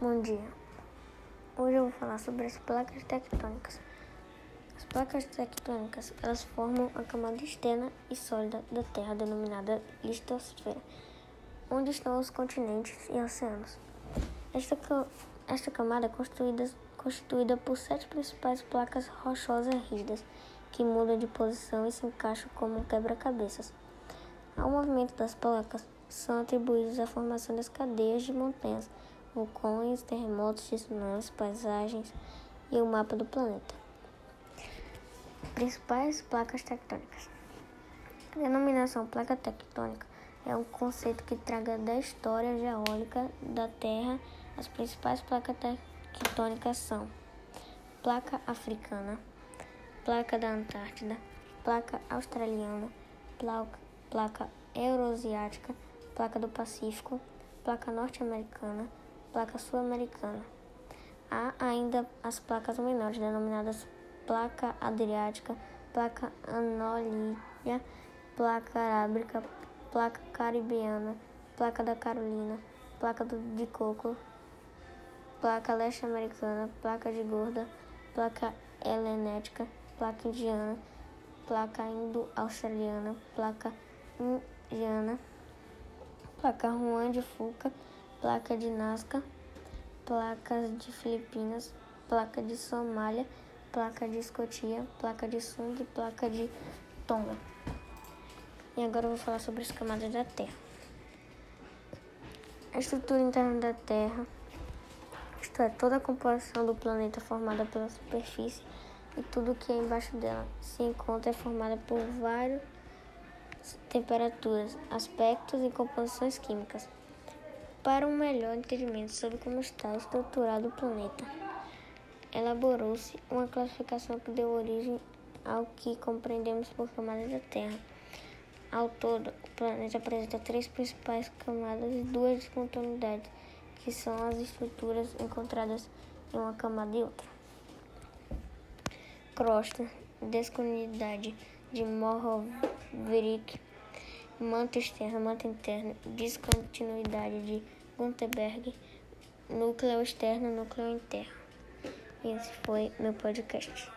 Bom dia. Hoje eu vou falar sobre as placas tectônicas. As placas tectônicas, elas formam a camada externa e sólida da Terra denominada listosfera, onde estão os continentes e oceanos. Esta, esta camada é constituída, por sete principais placas rochosas rígidas que mudam de posição e se encaixam como quebra-cabeças. Ao movimento das placas são atribuídos a formação das cadeias de montanhas vulcões, terremotos, tsunamis, paisagens e o mapa do planeta. Principais placas tectônicas. A denominação placa tectônica é um conceito que traga da história geológica da Terra. As principais placas tectônicas são placa africana, placa da Antártida, placa australiana, placa, placa euroasiática, placa do Pacífico, placa norte-americana, placa sul-americana. Há ainda as placas menores, denominadas placa adriática, placa anolítica, placa arábica, placa caribiana, placa da Carolina, placa de coco, placa leste-americana, placa de gorda, placa helenética, placa indiana, placa indo-australiana, placa indiana, placa Juan de Fuca, placa de Nazca, placas de Filipinas, placa de Somália, placa de Escotia, placa de Sung e placa de Tonga. E agora eu vou falar sobre as camadas da Terra. A estrutura interna da Terra, isto é, toda a composição do planeta formada pela superfície e tudo que é embaixo dela, se encontra é formada por várias temperaturas, aspectos e composições químicas para um melhor entendimento sobre como está estruturado o planeta. Elaborou-se uma classificação que deu origem ao que compreendemos por camadas da Terra. Ao todo, o planeta apresenta três principais camadas e duas descontinuidades, que são as estruturas encontradas em uma camada e outra. Crosta, descontinuidade de Mohorovic, Manta externa, manta interna, descontinuidade de Gutenberg, núcleo externo, núcleo interno. Esse foi meu podcast.